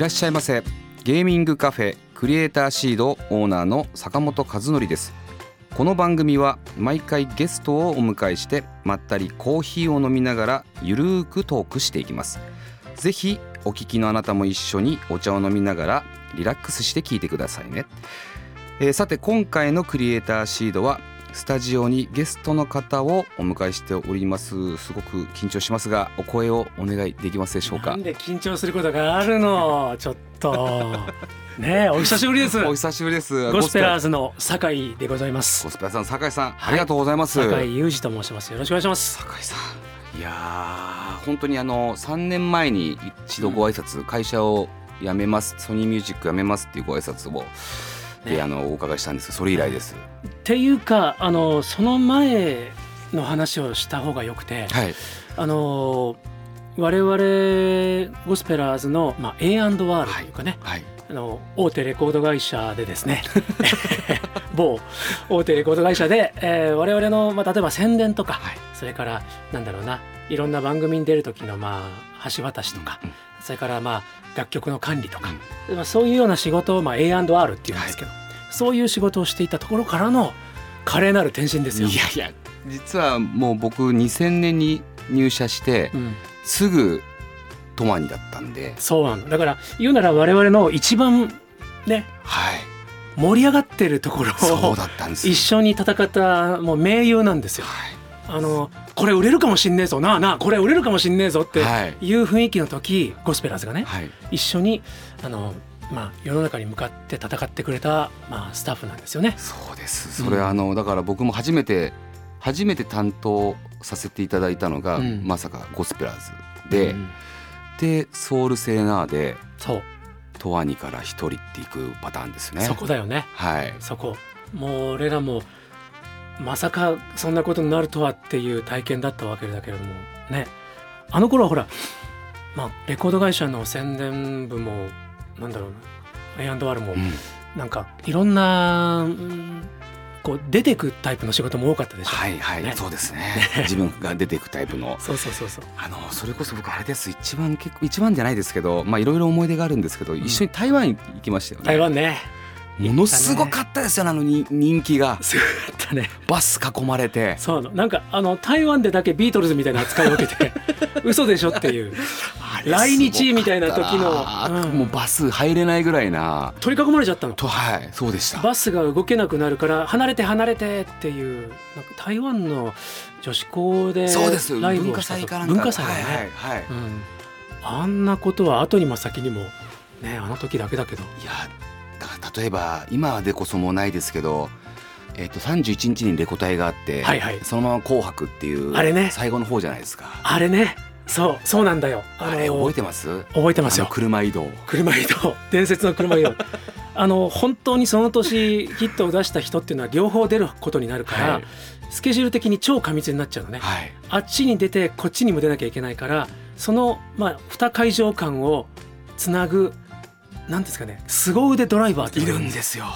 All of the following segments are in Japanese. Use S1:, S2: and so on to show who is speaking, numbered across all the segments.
S1: いらっしゃいませ。ゲーミングカフェクリエイターシードオーナーの坂本和則です。この番組は毎回ゲストをお迎えしてまったりコーヒーを飲みながらゆるーくトークしていきます。ぜひお聞きのあなたも一緒にお茶を飲みながらリラックスして聞いてくださいね、えーさて今回のクリエイターシードはスタジオにゲストの方をお迎えしております。すごく緊張しますがお声をお願いできますでしょうか？
S2: なんで緊張することがあるの？ちょっと。ねえお久しぶりです。
S1: お久しぶりです。
S2: ゴスペラーズの酒井でございます。
S1: ゴスペラーズさん酒井さん、ありがとうございます。
S2: 酒井裕二と申します。よろしくお願いします。
S1: 酒井さん。いやー本当にあの3年前に一度ご挨拶、会社を辞めます。ソニーミュージック辞めますっていうご挨拶をで、
S2: ね。
S1: あのお伺いしたんです。それ以来です、
S2: っていうかあのその前の話をした方がよくて
S1: はい。
S2: あの我々ゴスペラーズの、まあ、A&R というかね、
S1: はい。
S2: あの大手レコード会社でですね 某大手レコード会社で、えー我々の、まあ、例えば宣伝とか、
S1: はい。
S2: それからなんだろうないろんな番組に出る時の、まあ、橋渡しとか、
S1: うん。
S2: それから、まあ、楽曲の管理とか、まあ、そういうような仕事を、まあ、A&R っていうんですけど、そういう仕事をしていたところからの華麗なる転身ですよ。
S1: いやいや実はもう僕2000年に入社して
S2: うん、
S1: すぐトマニだったんで。
S2: そうなの。だから言うなら我々の一番ね
S1: はい。
S2: 盛り上がってるところ
S1: そう
S2: を
S1: だったんですよ。
S2: 一緒に戦ったもう盟友なんですよ。
S1: はい
S2: あのこれ売れるかもしんねえぞなあなあこれ売れるかもしんねえぞって
S1: はい。
S2: いう雰囲気の時ゴスペラーズがね
S1: はい。
S2: 一緒にあの、まあ、世の中に向かって戦ってくれた、まあ、スタッフなんですよね。
S1: そうです。それあのだから僕も初めて初めて担当させていただいたのが、
S2: うん。
S1: まさかゴスペラーズ。で、
S2: うん。
S1: でソウルセーナーで
S2: そう。
S1: トワニから一人っていくパターンですね。
S2: そこだよね。
S1: はい。
S2: そこ。もう俺らもまさかそんなことになるとはっていう体験だったわけだけれどもね。あの頃はほら、まあ、レコード会社の宣伝部もなんだろうな A&R も
S1: うん。
S2: なんかいろんなうんこう出てくタイプの仕事も多かったでしょ。
S1: はいはい、
S2: ね。
S1: そうですね。自分が出ていくタイプの。
S2: そうそうそうそう。
S1: あのそれこそ僕あれです。一番結構一番じゃないですけどまあいろいろ思い出があるんですけど、一緒に台湾行きましたよね。
S2: 台湾ね。
S1: ものすごかったですよねあのに人気が。
S2: すごかったね。
S1: バス囲まれて。
S2: そうなの。なんかあの台湾でだけビートルズみたいな扱いを受けて 嘘でしょっていう。来日みたいな時の。うん。
S1: もうバス入れないぐらいな。
S2: 取り囲まれちゃったの。
S1: とはいそうでした。
S2: バスが動けなくなるから離れて離れてっていうなんか台湾の女子校でライブをしたと。文化祭だね、
S1: はいはいはい。
S2: うん、あんなことは後にも先にもねあの時だけだけど。
S1: いや例えば今でこそもうないですけど、えっと31日にレコ大があって、
S2: はいはい。
S1: そのまま「紅白」っていう
S2: あれね。
S1: 最後の方じゃないですか。
S2: あれね。そうそうなんだよ。
S1: あれ覚えてます？
S2: 覚えてますよ。
S1: 車移動。
S2: 車移動。伝説の車移動。あの本当にその年ヒットを出した人っていうのは両方出ることになるから、
S1: はい。
S2: スケジュール的に超過密になっちゃうのね、
S1: はい。
S2: あっちに出てこっちにも出なきゃいけないからその、まあ、2会場間をつなぐなんですかね凄腕ドライバーって
S1: いるんですよ。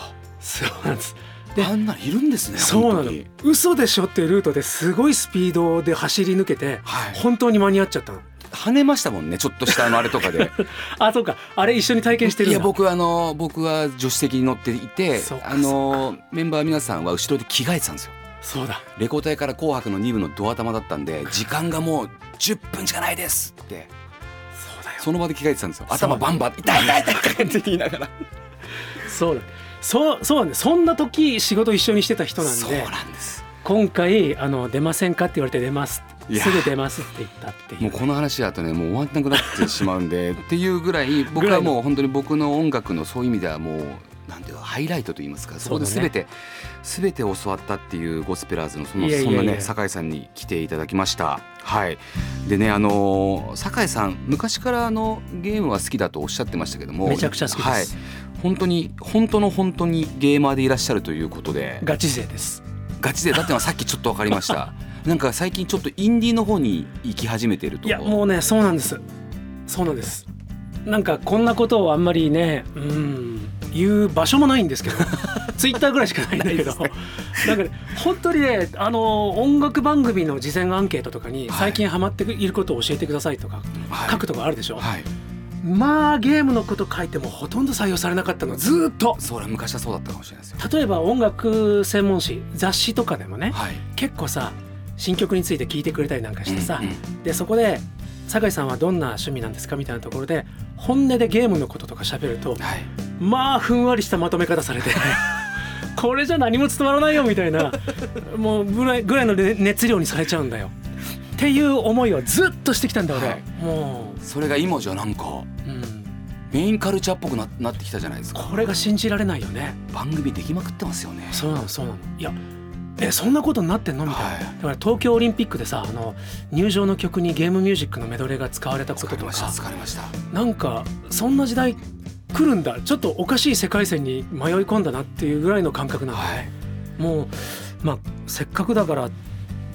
S2: そうなんです。で
S1: あんなのいるんですね
S2: そうなの。嘘でしょっていうルートですごいスピードで走り抜けて
S1: はい。
S2: 本当に間に合っちゃったの。
S1: 跳ねましたもんねちょっとしたあのあれとかで。
S2: あそうか。あれ一緒に体験してる
S1: いや僕あの僕は助手席に乗っていてあのメンバー皆さんは後ろで着替えてたんですよ。
S2: そうだ。
S1: レコ大から「紅白」の2部のドア玉だったんで時間がもう10分しかないですって
S2: そ
S1: の場で着替えてたんですよ。頭バンバン痛い痛い痛い痛いって言いながら。
S2: そうだ。そうそうなんだそんな時仕事一緒にしてた人なん
S1: そう
S2: で
S1: なんです。
S2: 今回あの出ませんかって言われて出ます。すぐ出ますって言ったっていう。
S1: もうこの話だとねもう終わんなくなってしまうんで っていうぐらい僕はもう本当に僕の音楽のそういう意味ではもうなんていうかハイライトと言いますか。そこで
S2: そうだね
S1: 全て、全て教わったっていうゴスペラーズのそのそんなね酒井さんに来ていただきましたはい。でねあのー酒井さん昔からあのゲームは好きだとおっしゃってましたけども。
S2: めちゃくちゃ好きです、
S1: はい、本当に本当の本当にゲーマーでいらっしゃるということで。
S2: ガチ勢です。
S1: ガチでだってのはさっきちょっと分かりました。なんか最近ちょっとインディーの方に行き始めてると。
S2: いやもうねそうなんです。そうなんです。なんかこんなことをあんまりねうん言う場所もないんですけど ツイッターぐらいしかないんだけどなんかね本当にねあの音楽番組の事前アンケートとかに
S1: はい。
S2: 最近ハマっていることを教えてくださいとか
S1: はい。
S2: 書くとかあるでしょ、
S1: はい。
S2: まあゲームのこと書いてもほとんど採用されなかったのずーっと。
S1: それは昔はそうだったかもしれないですよ。
S2: 例えば音楽専門誌雑誌とかでもね
S1: はい。
S2: 結構さ新曲について聞いてくれたりなんかしてさ、
S1: うんうん。
S2: でそこで酒井さんはどんな趣味なんですかみたいなところで本音でゲームのこととか喋ると
S1: はい。
S2: まあふんわりしたまとめ方されて これじゃ何も伝わらないよみたいなもうぐらいぐらいのね熱量にされちゃうんだよ。っていう思いをずっとしてきたんだ俺、
S1: はい。
S2: も
S1: それが今じゃなんか。
S2: う、うん、
S1: メインカルチャーっぽくななってきたじゃないですか。
S2: これが信じられないよね。
S1: 番組できまくってますよね。
S2: そうなのそうなの。いやえそんなことになってんの？みたいな、
S1: はい。
S2: だから東京オリンピックでさあの入場の曲にゲームミュージックのメドレーが使われたこととか。
S1: 疲れました
S2: なんかそんな時代来るんだ。ちょっとおかしい世界線に迷い込んだなっていうぐらいの感覚なんだ
S1: は
S2: ね。
S1: い、
S2: もうまあせっかくだから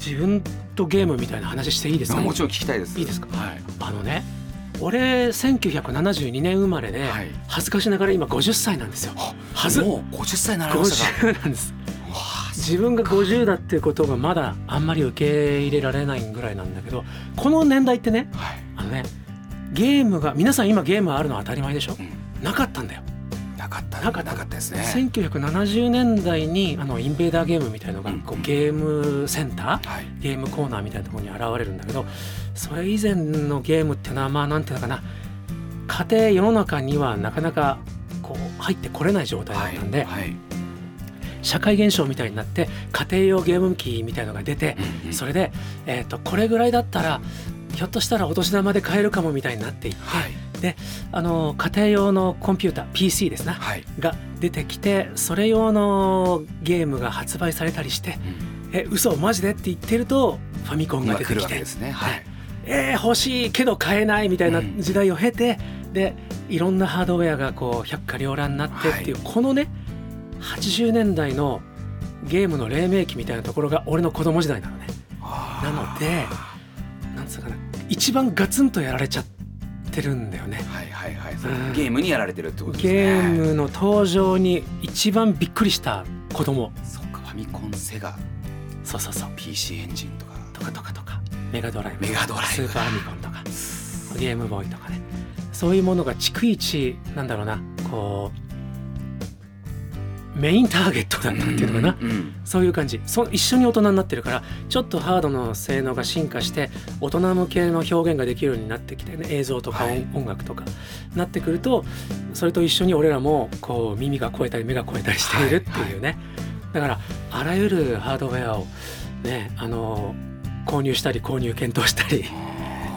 S2: 自分とゲームみたいな話していいですか？
S1: もちろん聞きたいです。
S2: いいですか？
S1: はい。
S2: あのね俺1972年生まれで、
S1: はい。
S2: 恥ずかしながら今50歳なんですよ。
S1: あ
S2: はず
S1: もう50歳になりましたか
S2: ？50なんです自分が50だっていうことがまだあんまり受け入れられないぐらいなんだけどこの年代ってね
S1: はい。
S2: あのねゲームが皆さん今ゲームあるのは当たり前でしょ？
S1: うん。
S2: なかったんだよ。
S1: なかった。
S2: なかった。
S1: ですね。
S2: 1970年代にあのインベーダーゲームみたいのが
S1: うん。
S2: こうゲームセンター
S1: はい。
S2: ゲームコーナーみたいなところに現れるんだけどそれ以前のゲームっていうのはまあなんていうのかな？家庭世の中にはなかなかこう入ってこれない状態だったんで、
S1: はい
S2: 社会現象みたいになって家庭用ゲーム機みたいのが出て
S1: うんうん。
S2: それで、えー、とこれぐらいだったらひょっとしたらお年玉で買えるかもみたいになっていって、
S1: はい。
S2: あの家庭用のコンピューター PC ですな
S1: はい。
S2: が出てきてそれ用のゲームが発売されたりして
S1: うん「
S2: え嘘マジで?」って言ってるとファミコンが出てきて。
S1: わけですね。はい「
S2: えー、欲しいけど買えない」みたいな
S1: うん。
S2: 時代を経て、でいろんなハードウェアがこう百花繚乱になってっていう、このね80年代のゲームの黎明期みたいなところが俺の子供時代なのね。
S1: あ
S2: なのでなんつうかな一番ガツンとやられちゃってるんだよね。
S1: はいはいはい。
S2: うん。
S1: ゲームにやられてるってことですね。
S2: ゲームの登場に一番びっくりした子供。
S1: そっかファミコンセガ。
S2: そうそうそう。
S1: PC エンジンとか。
S2: とかとかとか。メガドライブ。
S1: メガドライブ。
S2: スーパーファミコンとか。ゲームボーイとかね。そういうものが逐一なんだろうなこうメインターゲットだったっていうのかな、
S1: うんうん
S2: そういう感じ。そ一緒に大人になってるからちょっとハードの性能が進化して大人向けの表現ができるようになってきてね映像とか音,、
S1: はい。
S2: 音楽とかなってくるとそれと一緒に俺らもこう耳が超えたり目が超えたりしているっていうね、だからあらゆるハードウェアをねあの購入したり購入検討したり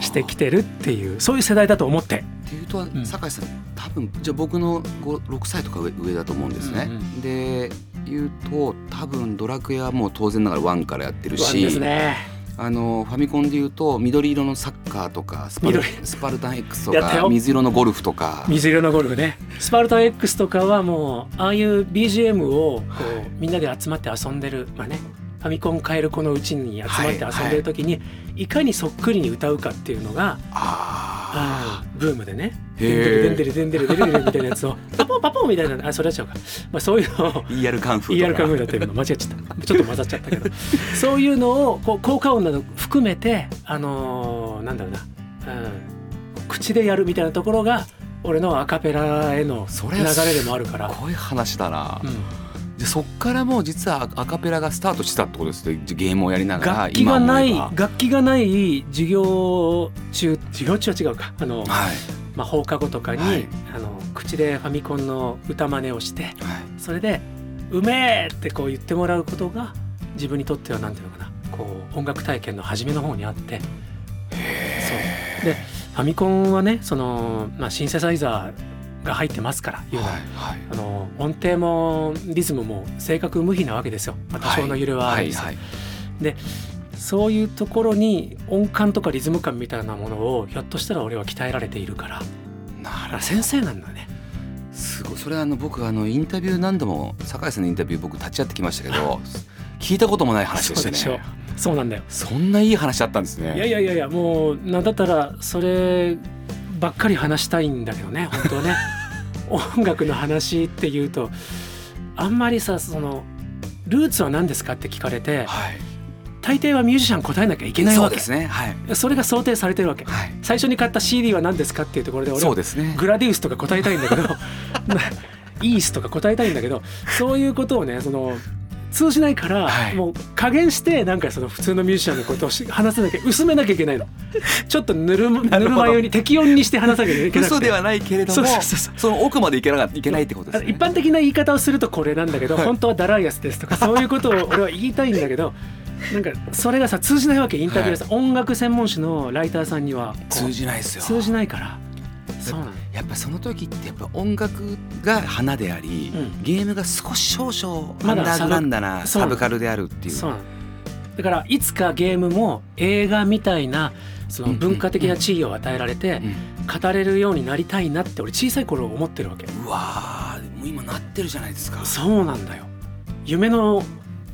S2: してきてるっていうそういう世代だと思って
S1: っていうと
S2: ん。
S1: 酒井さん多分じゃあ僕の5 6歳とか上上だと思うんですね。
S2: うんうん
S1: で言うと多分ドラクエはもう当然ながら1からやってるし、
S2: ね。
S1: あのファミコンで言うと緑色のサッカーとかスパル
S2: 緑。
S1: スパルタン X とか水色のゴルフとか。
S2: 水色のゴルフね。スパルタン X とかはもうああいう BGM をこう、
S1: はい。
S2: みんなで集まって遊んでるまあねファミコン買える子のうちに集まって遊んでる時に、いかにそっくりに歌うかっていうのが
S1: あ
S2: あーブームでね「
S1: へー。
S2: デンデルデンデルデンデルデンデル」みたいなやつを「パポンパポン」みたいなあそれやっちゃうか、まあ、そういうのを
S1: あ ER カンフーと
S2: ER
S1: か
S2: カムーだった今間違っちゃった。ちょっと混ざっちゃったけど。そういうのをこう効果音など含めてあのーなんだろうな、うん、口でやるみたいなところが俺のアカペラへの流れでもあるから、
S1: こういう話だな、
S2: うん
S1: でそっからもう実はアカペラがスタートしたってことですね。ゲームをやりながら
S2: 楽器がない楽器がない授業中授業中は違うか。あの、
S1: はい。
S2: まあ、放課後とかに、
S1: はい。
S2: あの口でファミコンの歌真似をして
S1: はい。
S2: それで「うめえ!」ってこう言ってもらうことが自分にとってはなんていうのかな。こう音楽体験の初めの方にあって。そう。でファミコンはねその、まあ、シンセサイザーが入ってますから
S1: はいはい。
S2: あの音程もリズムも正確無比なわけですよ、まあ、多少の揺れはあるんですよ、
S1: はいはい。
S2: そういうところに音感とかリズム感みたいなものをひょっとしたら俺は鍛えられているから。
S1: なる
S2: 先生なんだね。
S1: すごい。それはあの僕あのインタビュー何度も酒井さんのインタビュー僕立ち会ってきましたけど聞いたこともない話でしたね。
S2: そうなんだよ。
S1: そんないい話だったんですね。
S2: いやいやいやもうなんだったらそればっかり話したいんだけどね本当はね。音楽の話っていうとあんまりさそのルーツは何ですかって聞かれて
S1: はい。
S2: 大抵はミュージシャン答えなきゃいけないわけ。
S1: ですねはい。
S2: それが想定されてるわけ。
S1: はい。
S2: 最初に買った CD は何ですかっていうところで俺グラディウスとか答えたいんだけど イースとか答えたいんだけどそういうことをねその通じないから、
S1: はい。
S2: もう加減してなんかその普通のミュージシャンのことをし話せなきゃ薄めなきゃいけないの。ちょっとぬるぬるま湯に適温にして話さなきゃいけなくて。
S1: 嘘ではないけれども
S2: そ
S1: の奥までいけなかいけないってことですね。
S2: 一般的な言い方をするとこれなんだけど、本当はダライアスですとかそういうことを俺は言いたいんだけど なんかそれがさ通じないわけインタビューでさ、音楽専門誌のライターさんには
S1: 通じないですよ。
S2: 通じないから
S1: やっぱその時ってやっぱ音楽が花であり、
S2: うん。
S1: ゲームが少し少々ア
S2: まだ
S1: ンダーグラウンドな
S2: サブ
S1: カルであるっていう。
S2: だからいつかゲームも映画みたいなその文化的な地位を与えられて
S1: うん
S2: 語れるようになりたいなって俺小さい頃思ってるわけ。
S1: うわーもう今なってるじゃないですか。
S2: そうなんだよ。夢の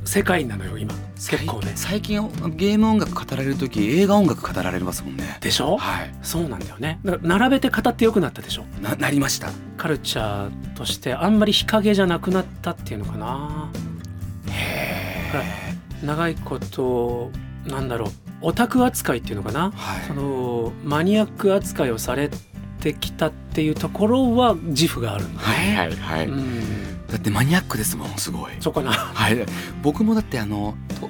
S2: 世界なのよ今。結構ね。
S1: 最近ゲーム音楽語られる時映画音楽語られますもんね。
S2: でしょ？
S1: はい。
S2: そうなんだよね。だから並べて語ってよくなったでしょ？
S1: ななりました。
S2: カルチャーとしてあんまり日陰じゃなくなったっていうのかな。
S1: へ
S2: 長いことなんだろう。オタク扱いっていうのかな？
S1: はい。
S2: そのマニアック扱いをされてきたっていうところは自負があるんだ
S1: はいはいはい、
S2: うん
S1: だってマニアックですもんすごい。
S2: そうかな。
S1: はい。僕もだってあのと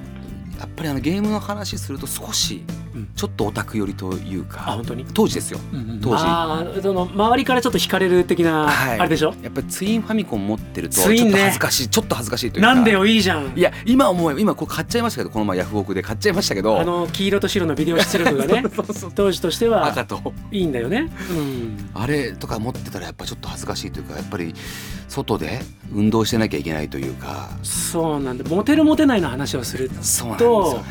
S1: やっぱりあのゲームの話すると少し
S2: うん
S1: ちょっとオタク寄りという
S2: あ
S1: か
S2: 本当に？
S1: 当時ですよ。当時。
S2: あーその周りからちょっと惹かれる的な、
S1: はい。
S2: あれでしょ
S1: やっぱりツインファミコン持ってるとちょっと恥ずかしいちょっと恥ずかしいというか。
S2: なんでよいいじゃん。
S1: いや今思えば今これ買っちゃいましたけどこの前ヤフオクで買っちゃいましたけど。
S2: あの黄色と白のビデオ出力がね
S1: そうそう
S2: 当時としては
S1: 赤と。
S2: いいんだよね、うん、
S1: あれとか持ってたらやっぱちょっと恥ずかしいというかやっぱり外で運動してなきゃいけないというか。
S2: そうなんだ。モテるモテないの話をする
S1: そうなんですよね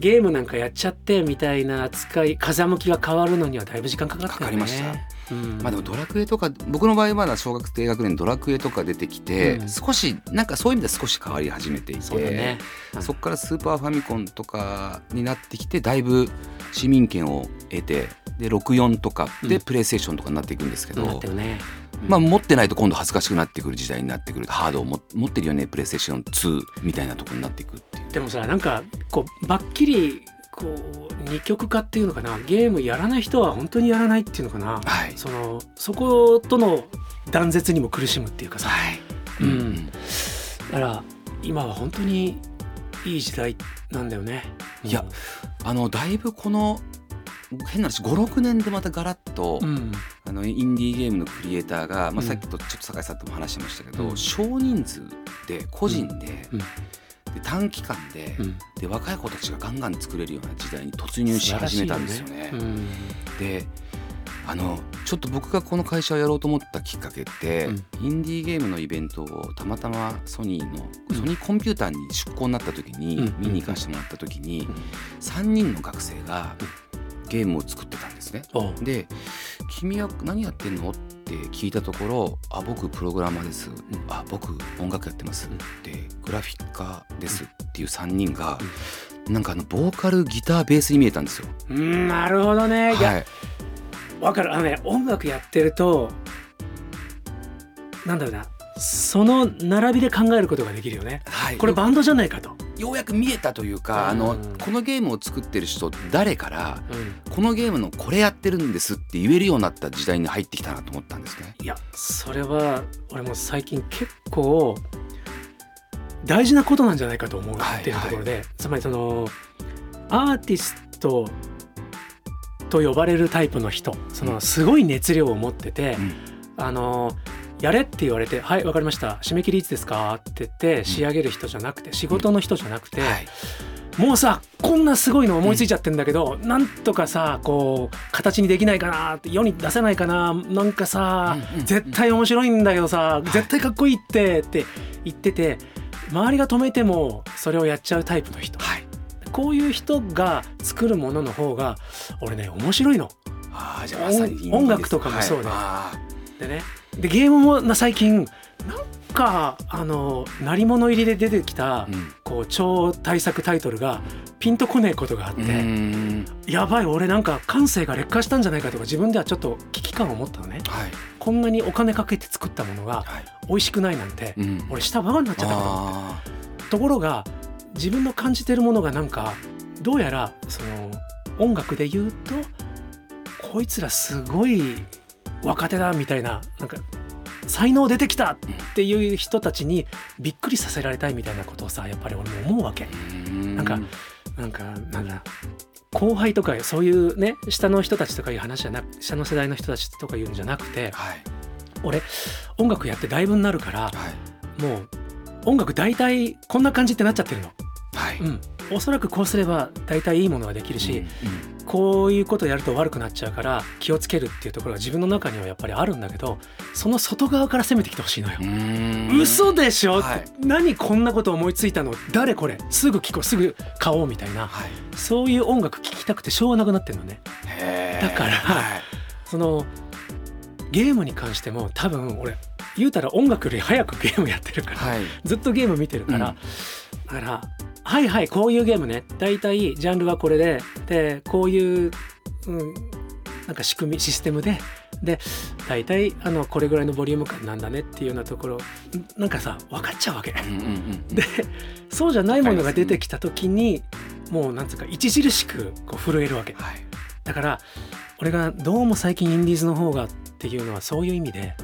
S2: ゲームなんかやっちゃってみたいな扱い風向きが変わるのにはだいぶ時間かかったよね。
S1: かかりました。
S2: うん。
S1: まあでもドラクエとか僕の場合はまだ小学低学年ドラクエとか出てきて、
S2: うん。
S1: 少しなんかそういう意味では少し変わり始めていて
S2: そうだね。
S1: そこからスーパーファミコンとかになってきてだいぶ市民権を得てで64とかで
S2: うん。
S1: プレイステーションとかになっていくんですけど、
S2: ね
S1: まあ持ってないと今度恥ずかしくなってくる時代になってくる。ハードをも持ってるよね。プレイステーション2みたいなところになっていくっていう。
S2: でもさなんかこうばっきりこう二極化っていうのかな。ゲームやらない人は本当にやらないっていうのかな。
S1: はい。
S2: そのそことの断絶にも苦しむっていうかさ。
S1: はい。
S2: うん。だから今は本当にいい時代なんだよね。
S1: いやあのだいぶこの変な話56年でまたガラッと、
S2: うん。
S1: あのインディーゲームのクリエイターが、まあ、
S2: うん。
S1: さっきとちょっと酒井さんとも話してましたけど、
S2: うん。
S1: 少人数で個人で,、
S2: うん。
S1: で短期間で,、
S2: うん。
S1: で若い子たちがガンガン作れるような時代に突入し始めたんですよね。
S2: うん。
S1: であのちょっと僕がこの会社をやろうと思ったきっかけって、
S2: うん。
S1: インディーゲームのイベントをたまたまソニーの、
S2: うん。
S1: ソニーコンピューターに出向になった時に、
S2: うん。
S1: 見に行かせてもらった時に、
S2: うん
S1: 3人の学生がゲームを作ってたんですね。で「君は何やってんの?」って聞いたところ「あ僕プログラマーです」あ僕音楽やってます」で「グラフィッカーです」っていう3人が、なんかあのボーカルギターベースに見えたんですよ。
S2: うんなるほどね、い。や
S1: はい、
S2: わかる。あのね音楽やってるとなんだろうな。その並びで考えることができるよね。
S1: はい、
S2: これバンドじゃないかと、
S1: ようやく見えたというか、あの
S2: うん
S1: このゲームを作ってる人誰から
S2: うん。
S1: このゲームのこれやってるんですって言えるようになった時代に入ってきたなと思ったんですね。
S2: いやそれは俺も最近結構大事なことなんじゃないかと思う
S1: はい
S2: っていうところで、つまりそのアーティストと呼ばれるタイプの人そのすごい熱量を持ってて、
S1: うん。
S2: あのやれって言われて「はいわかりました。締め切りいつですか?」って言って仕上げる人じゃなくて仕事の人じゃなくて、
S1: はい。
S2: もうさこんなすごいの思いついちゃってんだけど、うん、なんとかさこう形にできないかなって世に出せないかななんかさ、絶対面白いんだけどさ、絶対かっこいいってって言ってて周りが止めてもそれをやっちゃうタイプの人、はい、こういう人が作るものの方が俺ね面白いの。
S1: あじゃ
S2: あ音楽とかもそうで、はい、でねでゲームも最近なんかあの鳴り物入りで出てきた、うん、こう超大作タイトルがピンとこねえことがあってやばい俺なんか感性が劣化したんじゃないかとか自分ではちょっと危機感を持ったのね、はい、こんなにお金かけて作ったものが美味しくないなんて、はい、俺下バカになっちゃったかと思ってところが自分の感じてるものがなんかどうやらその音楽で言うとこいつらすごい若手だみたいななんか才能出てきたっていう人たちにびっくりさせられたいみたいなことをさやっぱり俺も思うわけ。なん。かなんかなんだ後輩とかそういうね下の人たちとかいう話じゃなく下の世代の人たちとか言うんじゃなくて、はい、俺音楽やってだいぶになるから、はい、もう音楽大体こんな感じってなっちゃってるの。はい。うん、おそらくこうすれば大体いいものができるし、うんうん、こういうことやると悪くなっちゃうから気をつけるっていうところが自分の中にはやっぱりあるんだけどその外側から攻めてきてほしいのよ。嘘でしょ、はい、何こんなこと思いついたの？誰これ？すぐ聞こうすぐ買おうみたいな、はい、そういう音楽聴きたくてしょうがなくなってるのね。だから、はい、そのゲームに関しても多分俺言うたら音楽より早くゲームやってるから、ずっとゲーム見てるから、うん、だからはいはいこういうゲームね。大体ジャンルはこれででこういう、うん、なんか仕組みシステムでで大体あのこれぐらいのボリューム感なんだねっていうようなところなんかさ分かっちゃうわけ。でそうじゃないものが出てきた時にもうなんつうか著しくこう震えるわけ。はい、だから俺がどうも最近インディーズの方がっていうのはそういう意味で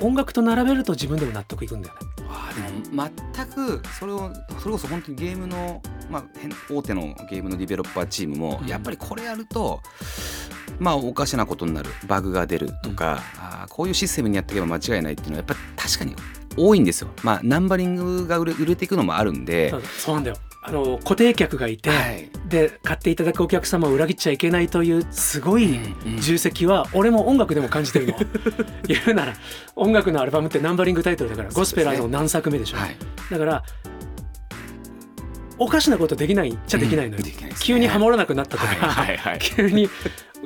S2: 音楽と並べると自分でも納得いくんだよね。
S1: あでも全くそれをそれこそ本当にゲームの、まあ、大手のゲームのディベロッパーチームも、やっぱりこれやるとまあおかしなことになるバグが出るとか、うん、あこういうシステムにやっていけば間違いないっていうのはやっぱり確かに多いんですよ。まあナンバリングが売れ売れていくのもあるんで
S2: そうなんだよあの固定客がいて、はい、で買っていただくお客様を裏切っちゃいけないというすごい重責は俺も音楽でも感じてるの。言うなら音楽のアルバムってナンバリングタイトルだから、ゴスペラーの何作目でしょ、はい、だからおかしなことできないっちゃできないのよ、うんね、急にハモらなくなったとか、はいはいはい、急に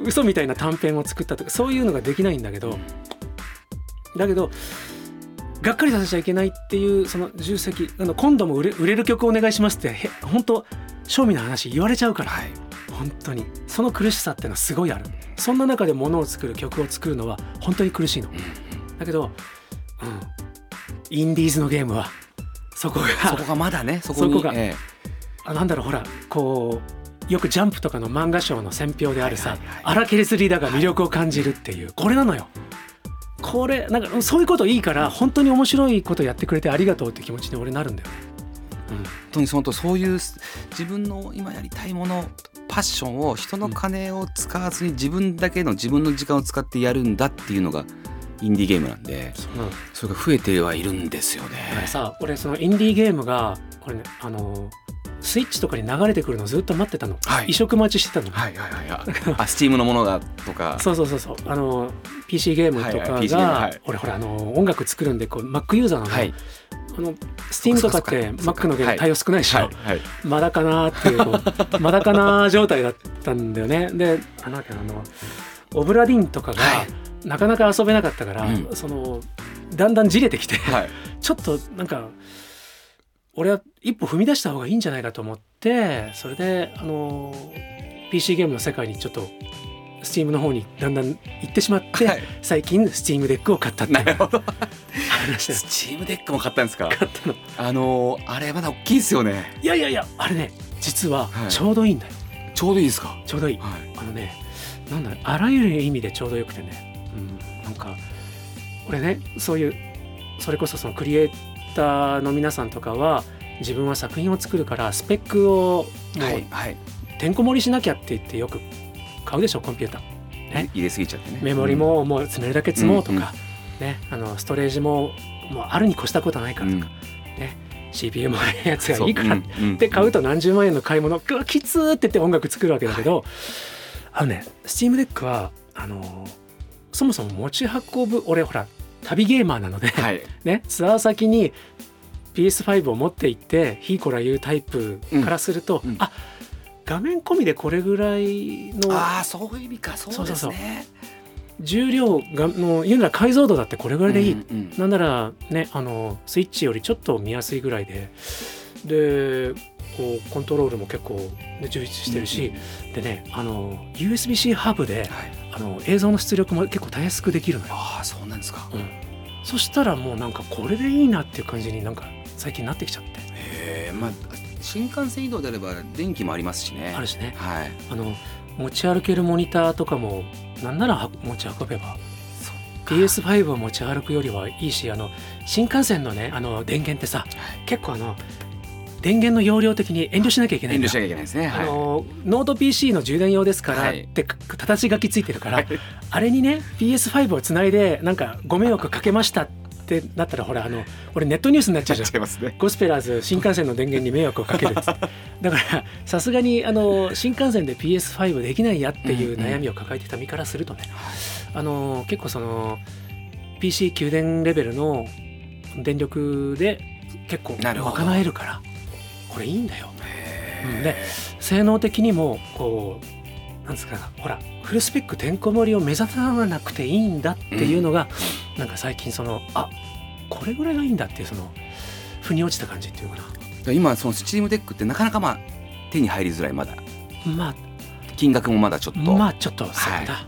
S2: 嘘みたいな短編を作ったとかそういうのができないんだけど、だけどがっかりさせちゃいけないっていうその重責あの今度も売れ売れる曲お願いしますって本当正味の話言われちゃうから、はい、本当に。その苦しさっていうのはすごいある。そんな中で物を作る曲を作るのは本当に苦しいの、だけど、うん、インディーズのゲームはそこが
S1: そこがまだね
S2: そこが、ええ、あなんだろうほらこうよくジャンプとかの漫画賞の選評であるさ、荒削りだが魅力を感じるっていう、これなのよ。これなんかそういうこといいから本当に面白いことやってくれてありがとうって気持ちに俺なるんだよね。
S1: うん、本当にそのとそういう自分の今やりたいものパッションを人の金を使わずに自分だけの自分の時間を使ってやるんだっていうのがインディーゲームなんで、それが増えてはいるんですよね。
S2: さ俺そのインディーゲームがこれねあのスイッチとかに流れてくるのずっと待ってたの、はい、移植待ちしてたの。
S1: はいはいはい。はいあスチームのものがとか。
S2: そうそうそうそう。あの PC ゲームとかが、はいはい、俺ほらあの音楽作るんでこう Mac ユーザーなの、はい、あの Steam とかって Mac のゲーム対応少ないでしょ、はいはい、まだかなっていう まだかな状態だったんだよね。であのオブラディンとかが、なかなか遊べなかったから、うん、そのだんだんじれてきて、ちょっとなんか俺は一歩踏み出した方がいいんじゃないかと思ってそれであの PC ゲームの世界にちょっと Steam の方にだんだん行ってしまって、はい、最近 Steam デックを買ったっていう。
S1: 話 Steam Deck も買ったんですか？
S2: 買ったの。
S1: あのあれまだ大きいですよね。
S2: いやいやいやあれね実はちょうどいいんだよ、
S1: はい、ちょうどいいですか？
S2: ちょうどいい、はい、あのねなんだあらゆる意味でちょうどよくてね、うん、なんか俺ねそういうそれこそそのクリエイターの皆さんとかは自分は作品を作るからスペックをもうてんこ盛りしなきゃって言ってよく買うでしょコンピューター。
S1: ね、入れすぎちゃってね。
S2: メモリももう詰めるだけ積もうとか、ね、あのストレージももうあるに越したことないからとか、ね、 CPU のやつがいいからって買うと何十万円の買い物うわきつーって言って音楽作るわけだけど、あのね Steam Deck はあのそもそも持ち運ぶ俺ほら旅ゲーマーなので、
S1: はい。
S2: ね、ツアー先に PS5 を持って行ってひいこら言うタイプからすると、
S1: うん。うん
S2: あ画面込みでこれぐらいの
S1: ああそういう意味か。そうです
S2: そう。
S1: ね。
S2: 重量がの言うなら解像度だってこれぐらいでいい、
S1: うんうん
S2: なんならねあのスイッチよりちょっと見やすいぐらいで。でこうコントロールも結構、ね、充実してるし、でねあの USB-C ハブで
S1: はい。
S2: あの映像の出力も結構たやすくできるのよ。
S1: ああそうなんですか。
S2: うん。そしたらもうなんかこれでいいなっていう感じになんか最近なってきちゃって。
S1: へえまあ新幹線移動であれば電気もありますしね。
S2: あるしね。
S1: はい。
S2: あの持ち歩けるモニターとかもなんならは持ち運べば。PS5 を持ち歩くよりはいいしあの新幹線のねあの電源ってさ結構あの電源の容量的に遠慮しなきゃいけない
S1: 遠慮しなきゃいけないですね。はい。
S2: あのノート PC の充電用ですから
S1: はい。
S2: って形書きついてるから、
S1: は い
S2: あれにね PS5 をつないでなんかご迷惑かけましたってなったらほらあの俺ネットニュースになっちゃうじゃん。
S1: ちゃいますね。
S2: ゴスペラーズ新幹線の電源に迷惑をかける だからさすがにあの新幹線で PS5 できないやっていう悩みを抱えてた身からするとね、あの結構その PC 給電レベルの電力で結構賄えるからこれいいんだよ。で性能的にもこうなんですかほらフルスペックてんこ盛りを目指さなくていいんだっていうのが、なんか最近そのあこれぐらいがいいんだっていうその腑に落ちた感じっていうか
S1: え今その Steam Deck ってなかなかまあ手に入りづらいまだ。
S2: なま
S1: 金額もまだちょっと、
S2: あまあちょっとそうだ、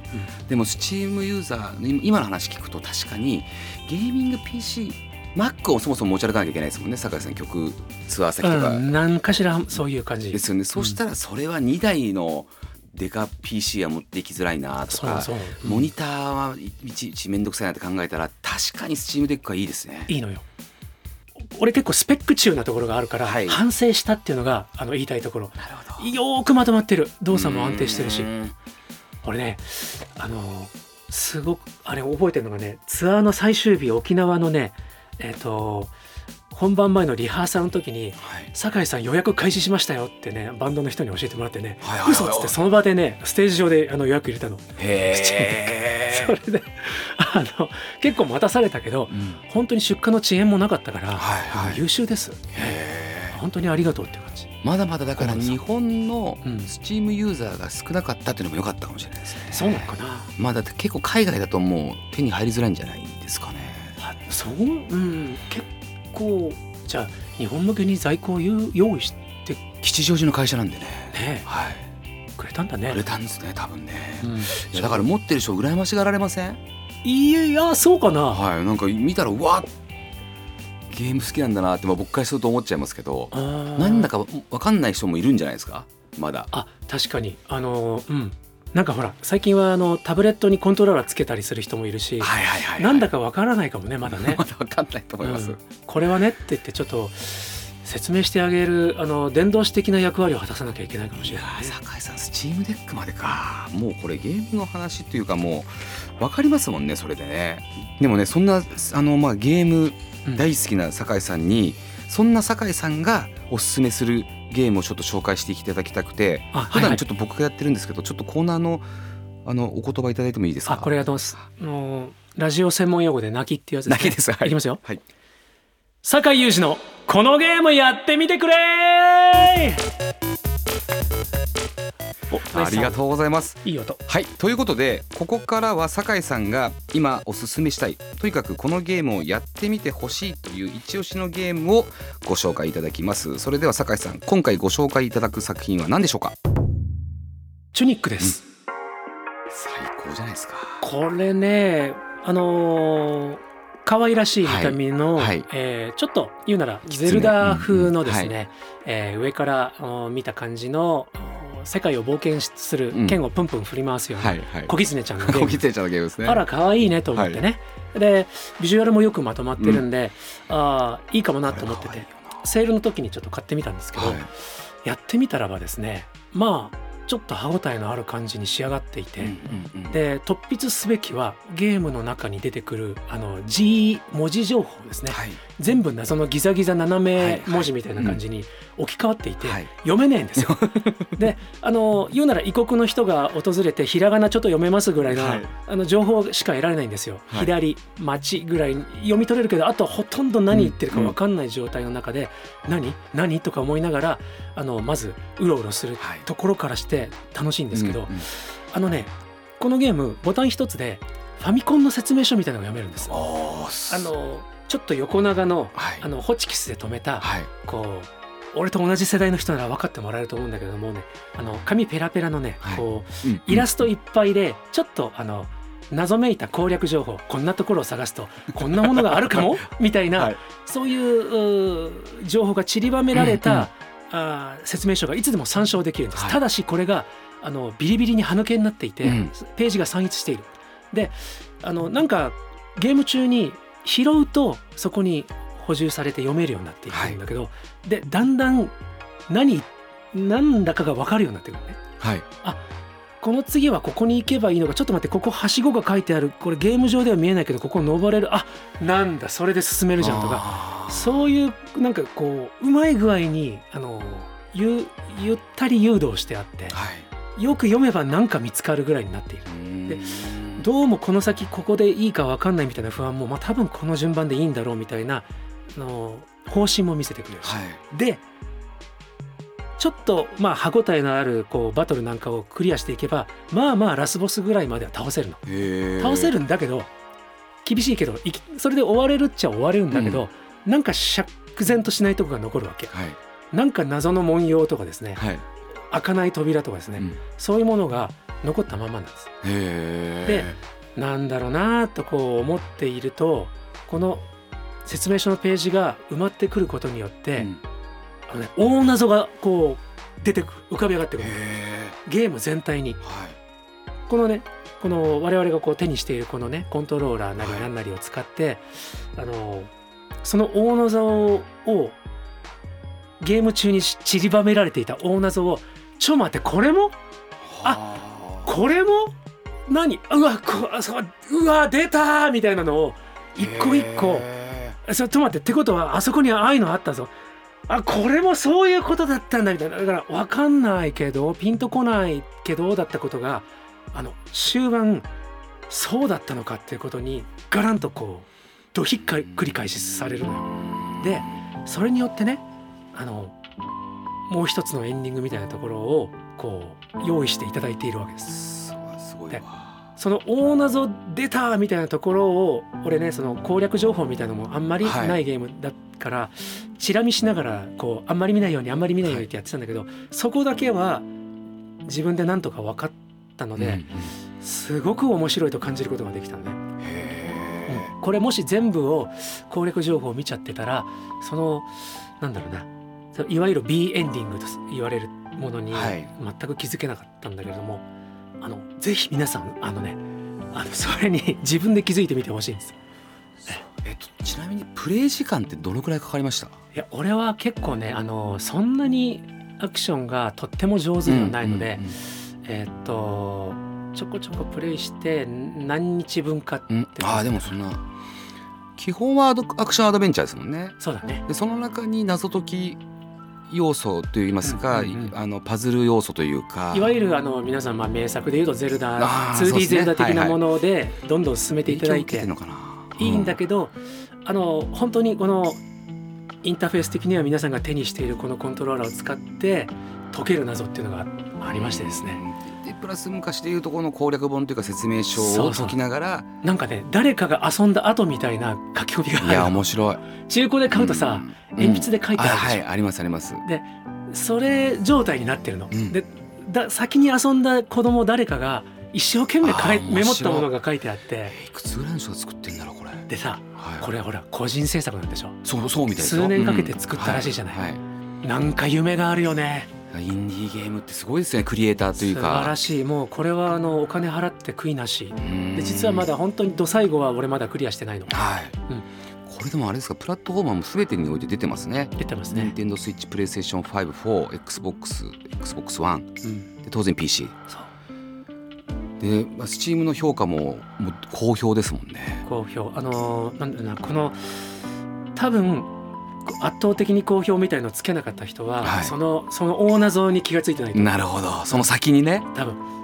S1: でも Steam ユーザーの今の話聞くと確かにゲーミング PC Mac をそもそも持ち歩かなきゃいけないですもんね。酒井さん曲ツアー先
S2: うん
S1: とか。
S2: うん何かしらそういう感じ。
S1: ですよね、そうしたらそれは2台のデカ PC は持っていきづらいなとかモニターはいちいち面倒くさいなって考えたら確かに Steam Deck はいいですね。
S2: いいのよ。俺結構スペック厨なところがあるから、
S1: はい。
S2: 反省したっていうのがあの言いたいところ。
S1: なるほど。
S2: よーくまとまってる。動作も安定してるし。
S1: うん。
S2: 俺ねあのすごくあれ覚えてるのがねツアーの最終日沖縄のねえっ、と本番前のリハーサルの時に
S1: はい「
S2: 酒井さん予約開始しましたよ」ってねバンドの人に教えてもらってね
S1: はいはいはい
S2: 嘘っつってその場でねステージ上であの予約入れたの。
S1: へ
S2: そ
S1: え。
S2: れであの結構待たされたけど
S1: うん
S2: 本当に出荷の遅延もなかったから、
S1: はいはい
S2: 優秀です。本当にありがとうって感じ。
S1: まだまだだから日本の
S2: うん
S1: スチームユーザーが少なかったっていうのも良かったかもしれないですね。
S2: そうなのかな。
S1: まあだって結構海外だともう手に入りづらいんじゃないですかね。
S2: あそう？うん結構じゃあ日本向けに在庫を用用意して
S1: 吉祥寺の会社なんでね。
S2: ね
S1: はい。
S2: くれたんだね
S1: く。れたんですね多分ね。
S2: うん
S1: いやだから持ってる人羨ましがられません？
S2: いやいやそうかな。
S1: はいなんか見たらうわゲーム好きなんだなって、まあ、僕からすると思っちゃいますけどなんだか分かんない人もいるんじゃないですか？まだ
S2: あ確かにあのうんなんかほら最近はあのタブレットにコントローラーつけたりする人もいるし、
S1: はいはいはい、
S2: なんだかわからないかもねまだね。
S1: ま。だ分かんないと思います、
S2: うん。これはねって言ってちょっと説明してあげるあの伝道師的な役割を果たさなきゃいけないかもしれないね。
S1: ー酒井さん Steam Deck までか。もうこれゲームの話っていうかもう分かりますもんねそれでね。でもねそんなあの、まあ、ゲーム
S2: うん。
S1: 大好きな酒井さんに、そんな酒井さんがおすすめするゲームをちょっと紹介していただきたくて
S2: あはいはい。
S1: 普段ちょっと僕がやってるんですけど、ちょっとコーナーのあのお言葉いただいてもいいですか？
S2: あこれあのす？あ。のラジオ専門用語で泣きっていうやつ
S1: だけです。はい。
S2: いきますよ。
S1: はい。
S2: 酒井裕二のこのゲームやってみてくれお
S1: ありがとうございます。
S2: ういい音。
S1: はい。ということでここからは酒井さんが今おすすめしたい。とにかくこのゲームをやってみてほしいという一押しのゲームをご紹介いただきます。それでは酒井さん今回ご紹介いただく作品は何でしょうか？
S2: チュニックです、
S1: 最高じゃないですか。
S2: これねあのー可愛らしい見た目の、
S1: はい。はい。
S2: えーちょっと言うなら
S1: 狐。
S2: ゼルダ風のですね、
S1: うん。うんは
S2: えー上からお見た感じのお世界を冒険する
S1: うん。
S2: 剣をプンプン振り回すような、
S1: はいはい。
S2: 小狐ちゃんの ゲーム。
S1: 小狐ちゃんのゲームですね。
S2: あら可愛いねと思ってね、でビジュアルもよくまとまってるんで、あーいいかもなと思っててセールの時にちょっと買ってみたんですけど、
S1: はい。
S2: やってみたらばですねまあちょっと歯応えのある感じに仕上がっていて、
S1: うんうんうん。
S2: で突筆すべきはゲームの中に出てくるあの G 文字情報ですね、
S1: はい
S2: 全部謎のギザギザ斜
S1: はい
S2: め文字みたいな感じに置き換わっていて、
S1: はい。
S2: 読めねえんですよ。であの言うなら異国の人が訪れてひらがなちょっと読めますぐらいの,、
S1: はい。
S2: あの情報しか得られないんですよ。
S1: はい。
S2: 左町ぐらい読み取れるけどあとほとんど何言ってるか分かんない状態の中で、何？何？とか思いながらあのまずうろうろする
S1: はい。
S2: ところからして楽しいんですけど、あのねこのゲームボタン一つでファミコンの説明書みたいなのが読めるんです。あのちょっと横長の
S1: はい。
S2: あのホチキスで留めた
S1: はい。
S2: こう俺と同じ世代の人なら分かってもらえると思うんだけどもねあの紙ペラペラのね、
S1: はい。
S2: こう
S1: うん
S2: イラストいっぱいでちょっとあの謎めいた攻略情報こんなところを探すとこんなものがあるかも？みたいな、
S1: はい。
S2: そういう情報が散りばめられた、
S1: うんうん。
S2: あー説明書がいつでも参照できるんです、
S1: はい。
S2: ただしこれがあのビリビリに歯抜けになっていて、
S1: うん。
S2: ページが散逸している。であのなんかゲーム中に拾うとそこに補充されて読めるようになっていくんだけど、でだんだん何何だかが分かるようになってくるね。
S1: はい。
S2: この次はここに行けばいいのかちょっと待ってここはしごが書いてある。これゲーム上では見えないけどここ登れる。あなんだそれで進めるじゃんとか。そういうなんかこううまい具合にあのゆゆったり誘導してあって
S1: はい。
S2: よく読めば何か見つかるぐらいになっている。でどうもこの先ここでいいか分かんないみたいな不安も、まあ、多分この順番でいいんだろうみたいなあの方針も見せてくれる。し、
S1: はい。
S2: でちょっとまあ歯応えのあるこうバトルなんかをクリアしていけばまあまあラスボスぐらいまでは倒せるの。倒せるんだけど厳しいけどいきそれで終われるっちゃ終われるんだけど、なんか釈然としないとこが残るわけ。
S1: はい。
S2: なんか謎の文様とかですね。
S1: はい。
S2: 開かない扉とかですね、
S1: うん。
S2: そういうものが残ったままなんです。
S1: へー。
S2: なんだろうなとこう思っているとこの説明書のページが埋まってくることによって、
S1: うん。
S2: あのね、大謎がこう出てくる浮かび上がってくる。
S1: へ
S2: ゲーム全体に。
S1: ーはい。
S2: このねこの我々がこう手にしているこのねコントローラーなり
S1: はい。
S2: 何なりを使って、あのその大謎をゲーム中に散りばめられていた大謎をちょ待ってこれも？
S1: あ
S2: これも？何？うわこううわ出たみたいなのを一個一個。それちょっと待って。ってことはあそこにああいうのあったぞ。あこれもそういうことだったんだみたいな。だから分かんないけどピンとこないけどだったことがあの終盤そうだったのかっていうことにガランとこうドひっか繰り返しされるのよ。でそれによってねあのもう一つのエンディングみたいなところをこう用意していただいているわけです。
S1: すごい
S2: その大謎出たみたいなところを俺ねその攻略情報みたいなのもあんまり
S1: はい
S2: ないゲームだから、チラ見しながらこうあんまり見ないようにあんまり見ないようにってやってたんだけど、そこだけは自分でなんとか分かったので、
S1: うんうん
S2: すごく面白いと感じることができたのね。
S1: へ
S2: うんこれもし全部を攻略情報を見ちゃってたらそのなんだろうなそいわゆる B エンディングと言われるものに
S1: はい。
S2: 全く気づけなかったんだけれども、あのぜひ皆さんあのねあのそれに 自分で気づいてみてほしいんです。
S1: えっとちなみにプレイ時間ってどのくらいかかりました？
S2: いや俺は結構ねあのそんなにアクションがとっても上手ではないので、えーっとちょこちょこプレイして何日分か
S1: うんうん。
S2: て
S1: ああでもそんな基本はアクションアドベンチャーですもんね。
S2: そうだね。
S1: でその中に謎解き要素といいますか、
S2: うんうんうん。
S1: あのパズル要素というか。
S2: いわゆるあの皆さんまあ名作でいうとゼルダ
S1: あーそう
S2: 2D
S1: ですね。
S2: ゼルダ的なものでどんどん進めていただいて。
S1: 影響を受けてんのかな。い
S2: いんだけどあの本当にこのインターフェース的には皆さんが手にしているこのコントローラーを使って解ける謎っていうのがありましてですね。
S1: でプラス昔でいうとこの攻略本というか説明書を
S2: そうそう。
S1: 解きながら
S2: なんかね誰かが遊んだ後みたいな書き込みが
S1: いや
S2: ある
S1: 面白い。
S2: 中古で買うとさ、
S1: ん。
S2: 鉛筆で書いてあるでしょ、
S1: あはいありますあります。
S2: それ状態になってるの。
S1: うん。
S2: でだ先に遊んだ子供誰かが一生懸命かいメモったものが書いてあって。
S1: えいくつぐらいの人が作ってんだろうこれ？
S2: でさ
S1: はい。
S2: これほら個人制作なんでしょ。
S1: そうそうみたいですよ。
S2: 数年かけて作ったらしいじゃない。
S1: うんはい。
S2: なんか夢があるよね。
S1: はいインディーゲームってすごいですねクリエイターという
S2: 素
S1: か
S2: 晴らしい。もうこれはあのお金払って悔いなし。
S1: うん。
S2: で実はまだ本当にど最後は俺まだクリアしてないの。
S1: はい、
S2: うん。
S1: これでもあれですかプラットフォーマーも全てにおいて出てますね。
S2: 出てますね、
S1: Nintendo Switch、PlayStation 5、4、Xbox、Xbox One
S2: うん、
S1: で当然 PC
S2: そう。
S1: で、まあ、Steam の評価ももう好評ですもんね。
S2: 好評。あのーなんだろうなこの多分圧倒的に好評みたいのつけなかった人は、
S1: はい。
S2: そのその大謎に気がついてない
S1: なるほど。その先にね。
S2: 多分。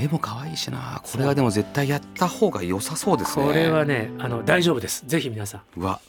S1: 絵も可愛いしな。これはでも絶対やった方が良さそうですね。
S2: これはねあの大丈夫です。ぜひ皆さん。
S1: うわ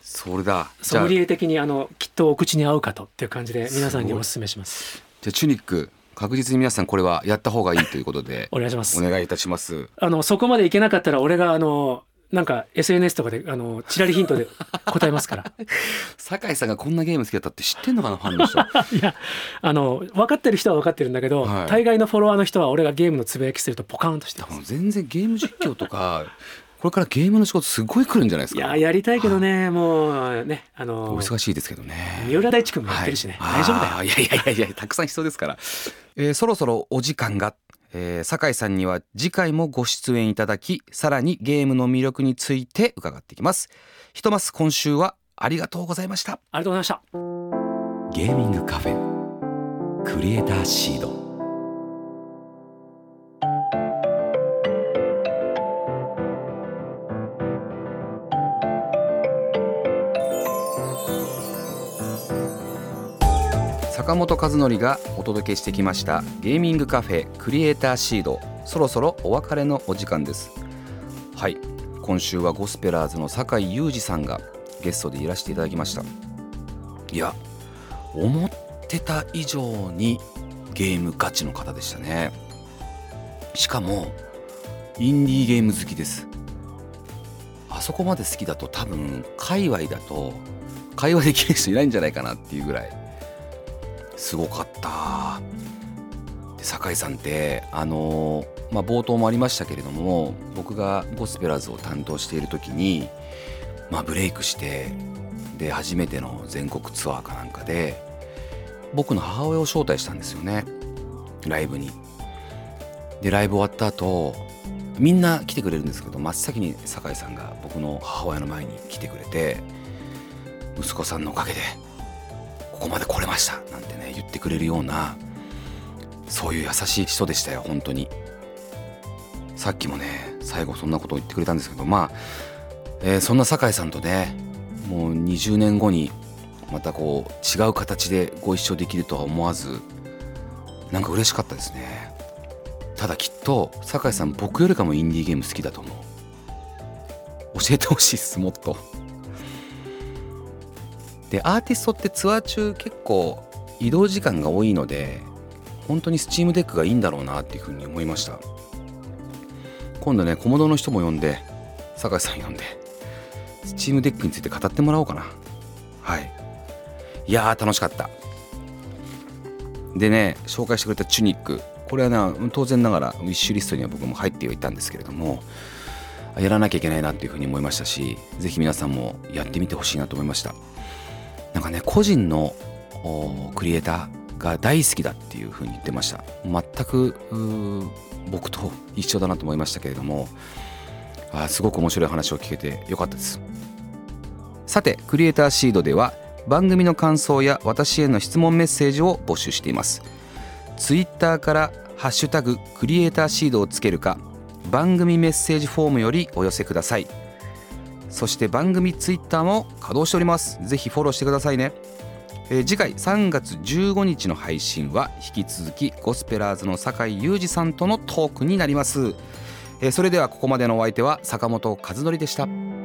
S1: それだ。じ
S2: ソムリエ的にあのきっとお口に合うかとっていう感じで皆さんにお勧めします。
S1: ゃあチュニック確実に皆さんこれはやった方がいいということで。
S2: お願いします。
S1: お願いいたします。
S2: あのそこまでいけなかったら俺があのなんか SNS とかであのチラリヒントで答えますから。
S1: 酒井さんがこんなゲーム好きだったって知ってんのかなファンの人。
S2: いやあの分かってる人は分かってるんだけど、
S1: はい。
S2: 大概のフォロワーの人は俺がゲームのつぶやきするとポカーンとしてます。
S1: 全然ゲーム実況とか これからゲームの仕事すごい来るんじゃないですか。
S2: いややりたいけどね、もうねあ
S1: お
S2: の
S1: 忙しいですけどね。
S2: 三浦大知君もやってるしね、
S1: はい。
S2: 大丈夫だよ。
S1: いやいやいやいやたくさん必要ですから、えーそろそろお時間が、えー酒井さんには次回もご出演いただきさらにゲームの魅力について伺っていきます。ひとます今週はありがとうございました。
S2: ありがとうございました。
S1: ゲーミングカフェクリエイターシード坂本和則がお届けしてきましたゲーミングカフェクリエイターシード。そろそろお別れのお時間です。はい今週はゴスペラーズの酒井裕二さんがゲストでいらしていただきました。いや思ってた以上にゲームガチの方でしたね。しかもインディーゲーム好きです。あそこまで好きだと多分界隈だと会話できる人いないんじゃないかなっていうぐらい。すごかった。で酒井さんってあのまあ冒頭もありましたけれども僕がゴスペラーズを担当している時にまあブレイクしてで初めての全国ツアーかなんかで僕の母親を招待したんですよね。ライブに。でライブ終わった後みんな来てくれるんですけど真っ先に酒井さんが僕の母親の前に来てくれて息子さんのおかげでここまで来れました。ってくれるようなそういう優しい人でしたよ本当に。さっきもね最後そんなことを言ってくれたんですけどまあ、えーそんな酒井さんとねもう20年後にまたこう違う形でご一緒できるとは思わずなんか嬉しかったですね。ただきっと酒井さん僕よりかもインディーゲーム好きだと思う。教えてほしいですもっと。でアーティストってツアー中結構移動時間が多いので本当に Steam Deck がいいんだろうなっていうふうに思いました。今度ね Komodo の人も呼んで酒井さん呼んで Steam Deck について語ってもらおうかな。はい。いやー楽しかった。でね紹介してくれた TUNIC。これはね当然ながらウィッシュリストには僕も入ってはいたんですけれどもやらなきゃいけないなっていうふうに思いましたしぜひ皆さんもやってみてほしいなと思いました。なんかね個人のクリエイターが大好きだっていうふうに言ってました。全く僕と一緒だなと思いましたけれども。あすごく面白い話を聞けてよかったです。さてクリエイターシードでは番組の感想や私への質問メッセージを募集しています。ツイッターから「ハッシュタグクリエイターシード」をつけるか番組メッセージフォームよりお寄せください。そして番組ツイッターも稼働しております。ぜひフォローしてくださいね、えー次回3月15日の配信は引き続きゴスペラーズの酒井裕二さんとのトークになります、えーそれではここまでのお相手は坂本和則でした。